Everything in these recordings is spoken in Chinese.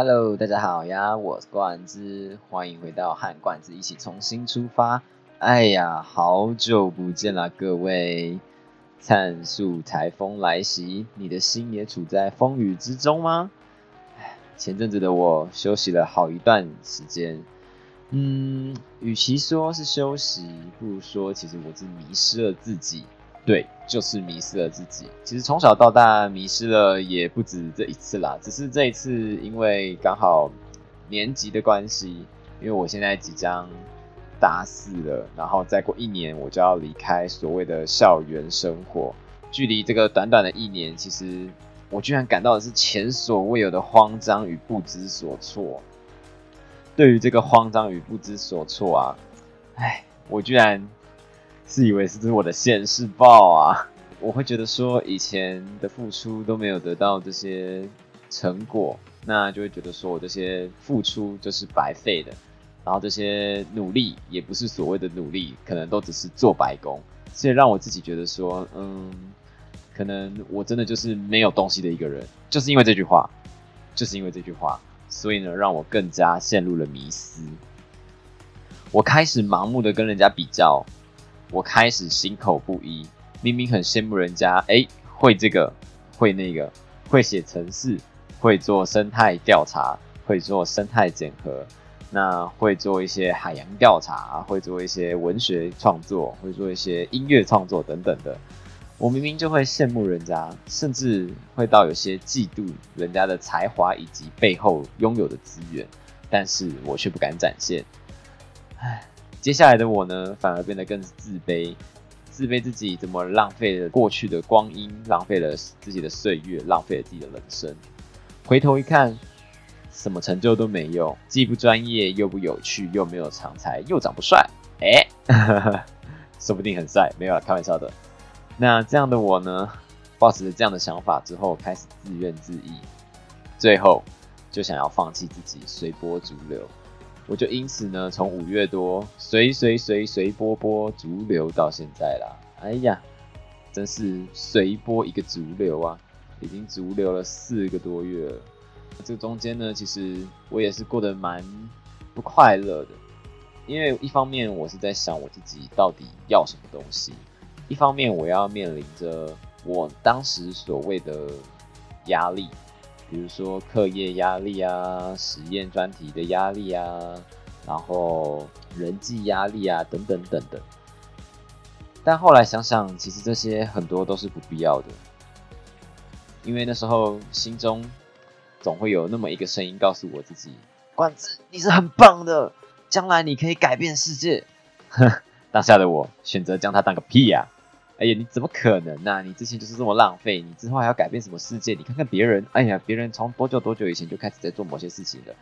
Hello，大家好呀，我是冠之，欢迎回到和冠之一起重新出发。哎呀，好久不见了，各位！灿数台风来袭，你的心也处在风雨之中吗？前阵子的我休息了好一段时间，嗯，与其说是休息，不如说其实我是迷失了自己。对，就是迷失了自己。其实从小到大迷失了也不止这一次啦，只是这一次因为刚好年级的关系，因为我现在即将大四了，然后再过一年我就要离开所谓的校园生活。距离这个短短的一年，其实我居然感到的是前所未有的慌张与不知所措。对于这个慌张与不知所措啊，哎，我居然。自以为是这是我的现世报啊！我会觉得说以前的付出都没有得到这些成果，那就会觉得说我这些付出就是白费的，然后这些努力也不是所谓的努力，可能都只是做白工，所以让我自己觉得说，嗯，可能我真的就是没有东西的一个人，就是因为这句话，就是因为这句话，所以呢，让我更加陷入了迷思，我开始盲目的跟人家比较。我开始心口不一，明明很羡慕人家，哎，会这个，会那个，会写程式，会做生态调查，会做生态检核，那会做一些海洋调查，会做一些文学创作，会做一些音乐创作等等的。我明明就会羡慕人家，甚至会到有些嫉妒人家的才华以及背后拥有的资源，但是我却不敢展现。唉。接下来的我呢，反而变得更自卑，自卑自己怎么浪费了过去的光阴，浪费了自己的岁月，浪费了自己的人生。回头一看，什么成就都没有，既不专业，又不有趣，又没有长才，又长不帅。哎，说不定很帅，没有了，开玩笑的。那这样的我呢，抱持着这样的想法之后，开始自怨自艾，最后就想要放弃自己，随波逐流。我就因此呢，从五月多随随随随波波逐流到现在啦。哎呀，真是随波一个逐流啊！已经逐流了四个多月了。这中间呢，其实我也是过得蛮不快乐的，因为一方面我是在想我自己到底要什么东西，一方面我要面临着我当时所谓的压力。比如说课业压力啊，实验专题的压力啊，然后人际压力啊，等等等等。但后来想想，其实这些很多都是不必要的，因为那时候心中总会有那么一个声音告诉我自己：“冠子，你是很棒的，将来你可以改变世界。” 当下的我选择将它当个屁呀！哎呀，你怎么可能呢？你之前就是这么浪费，你之后还要改变什么世界？你看看别人，哎呀，别人从多久多久以前就开始在做某些事情了，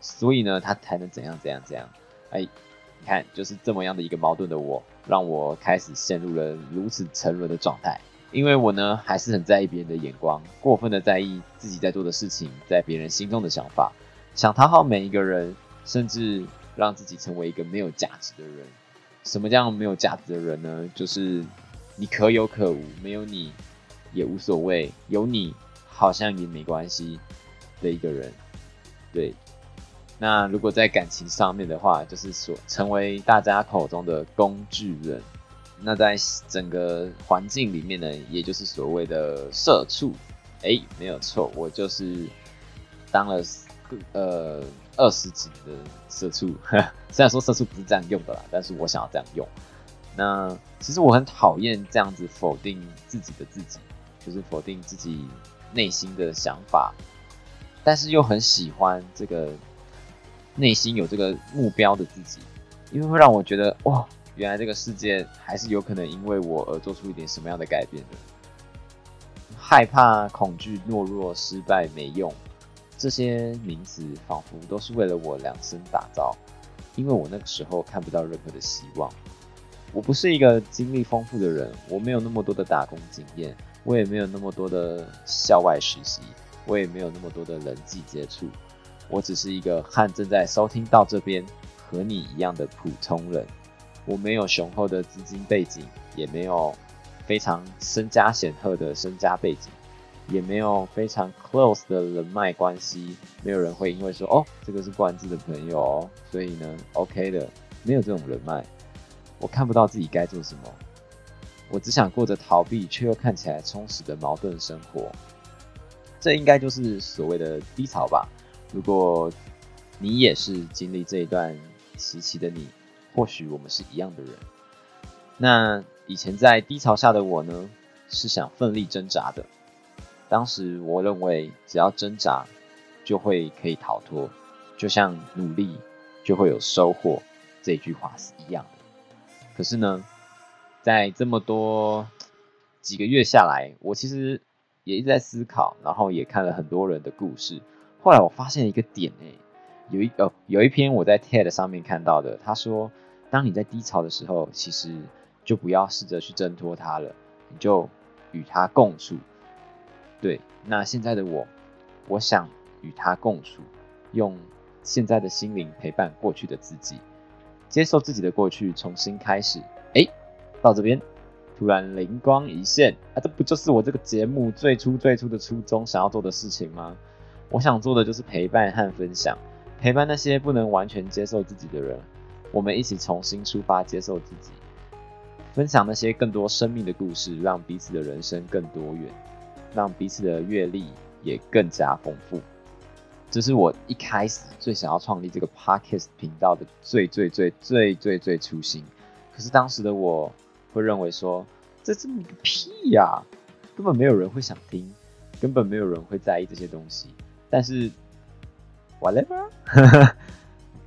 所以呢，他才能怎样怎样怎样？哎，你看，就是这么样的一个矛盾的我，让我开始陷入了如此沉沦的状态。因为我呢，还是很在意别人的眼光，过分的在意自己在做的事情在别人心中的想法，想讨好每一个人，甚至让自己成为一个没有价值的人。什么叫没有价值的人呢？就是。你可有可无，没有你也无所谓，有你好像也没关系的一个人。对，那如果在感情上面的话，就是说成为大家口中的工具人。那在整个环境里面呢，也就是所谓的社畜。哎，没有错，我就是当了呃二十几年的社畜。虽然说社畜不是这样用的啦，但是我想要这样用。那其实我很讨厌这样子否定自己的自己，就是否定自己内心的想法，但是又很喜欢这个内心有这个目标的自己，因为会让我觉得哇，原来这个世界还是有可能因为我而做出一点什么样的改变的。害怕、恐惧、懦弱、失败、没用，这些名词仿佛都是为了我量身打造，因为我那个时候看不到任何的希望。我不是一个经历丰富的人，我没有那么多的打工经验，我也没有那么多的校外实习，我也没有那么多的人际接触，我只是一个和正在收听到这边和你一样的普通人。我没有雄厚的资金背景，也没有非常身家显赫的身家背景，也没有非常 close 的人脉关系，没有人会因为说哦，这个是冠志的朋友哦，所以呢，OK 的，没有这种人脉，我看不到自己该做什么，我只想过着逃避却又看起来充实的矛盾生活，这应该就是所谓的低潮吧。如果你也是经历这一段时期的你，或许我们是一样的人。那以前在低潮下的我呢，是想奋力挣扎的。当时我认为，只要挣扎，就会可以逃脱，就像努力就会有收获这句话是一样。可是呢，在这么多几个月下来，我其实也一直在思考，然后也看了很多人的故事。后来我发现一个点，哎，有一呃，有一篇我在 TED 上面看到的，他说，当你在低潮的时候，其实就不要试着去挣脱它了，你就与它共处。对，那现在的我，我想与他共处，用现在的心灵陪伴过去的自己，接受自己的过去，重新开始。哎，到这边突然灵光一现，啊，这不就是我这个节目最初最初的初衷，想要做的事情吗？我想做的就是陪伴和分享，陪伴那些不能完全接受自己的人，我们一起重新出发，接受自己，分享那些更多生命的故事，让彼此的人生更多元。让彼此的阅历也更加丰富，这是我一开始最想要创立这个 podcast 频道的最最最最最最初心。可是当时的我会认为说，这这么个屁呀，根本没有人会想听，根本没有人会在意这些东西。但是，whatever，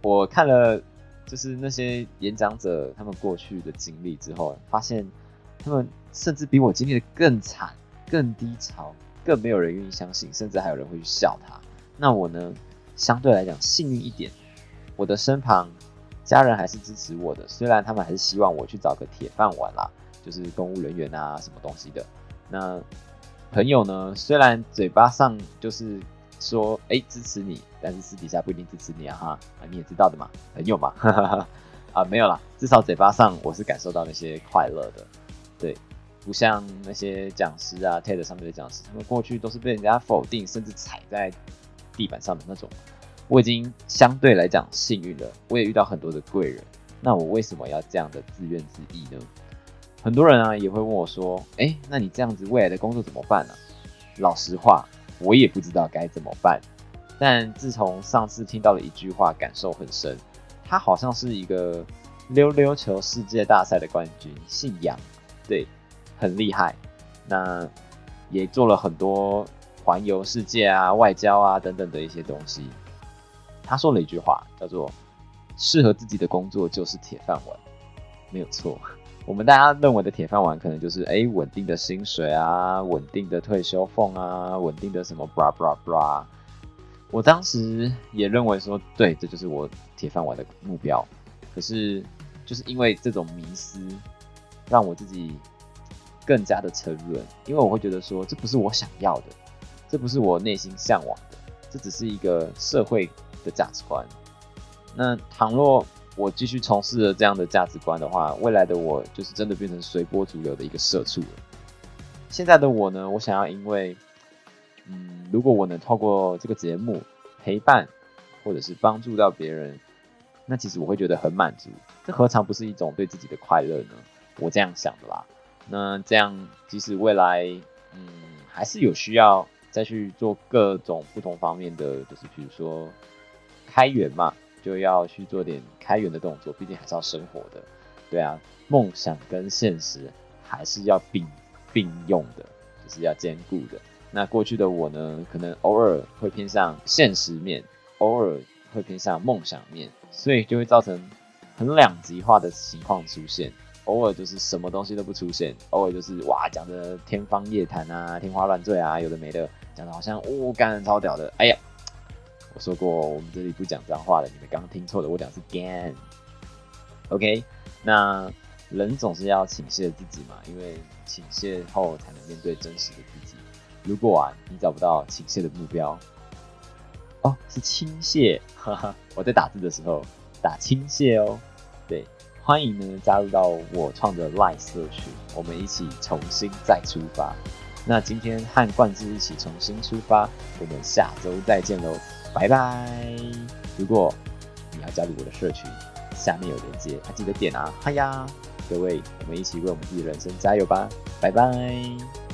我看了就是那些演讲者他们过去的经历之后，发现他们甚至比我经历的更惨。更低潮，更没有人愿意相信，甚至还有人会去笑他。那我呢？相对来讲幸运一点，我的身旁家人还是支持我的，虽然他们还是希望我去找个铁饭碗啦，就是公务人员啊什么东西的。那朋友呢？虽然嘴巴上就是说哎支持你，但是私底下不一定支持你啊哈啊你也知道的嘛，朋友嘛，啊没有啦，至少嘴巴上我是感受到那些快乐的，对。不像那些讲师啊，TED 上面的讲师，他们过去都是被人家否定，甚至踩在地板上的那种。我已经相对来讲幸运了，我也遇到很多的贵人。那我为什么要这样的自怨自艾呢？很多人啊也会问我说：“哎，那你这样子未来的工作怎么办呢？”老实话，我也不知道该怎么办。但自从上次听到了一句话，感受很深。他好像是一个溜溜球世界大赛的冠军，姓杨，对。很厉害，那也做了很多环游世界啊、外交啊等等的一些东西。他说了一句话，叫做“适合自己的工作就是铁饭碗”，没有错。我们大家认为的铁饭碗，可能就是哎稳定的薪水啊、稳定的退休俸啊、稳定的什么 bra bra bra。我当时也认为说，对，这就是我铁饭碗的目标。可是就是因为这种迷思，让我自己。更加的沉沦，因为我会觉得说，这不是我想要的，这不是我内心向往的，这只是一个社会的价值观。那倘若我继续从事了这样的价值观的话，未来的我就是真的变成随波逐流的一个社畜了。现在的我呢，我想要因为，嗯，如果我能透过这个节目陪伴或者是帮助到别人，那其实我会觉得很满足。这何尝不是一种对自己的快乐呢？我这样想的啦。那这样，即使未来，嗯，还是有需要再去做各种不同方面的，就是比如说开源嘛，就要去做点开源的动作，毕竟还是要生活的，对啊，梦想跟现实还是要并并用的，就是要兼顾的。那过去的我呢，可能偶尔会偏向现实面，偶尔会偏向梦想面，所以就会造成很两极化的情况出现。偶尔就是什么东西都不出现，偶尔就是哇讲的天方夜谭啊，天花乱坠啊，有的没的，讲的好像哦，感人超屌的。哎呀，我说过我们这里不讲脏话的，你们刚刚听错了，我讲是 gan。OK，那人总是要倾泻自己嘛，因为倾泻后才能面对真实的自己。如果啊你找不到倾泻的目标，哦是倾泻，哈哈，我在打字的时候打倾泻哦，对。欢迎呢加入到我创的 Live 社群，我们一起重新再出发。那今天和冠之一起重新出发，我们下周再见喽，拜拜！如果你要加入我的社群，下面有链接，还记得点啊！嗨呀，各位，我们一起为我们自己的人生加油吧！拜拜。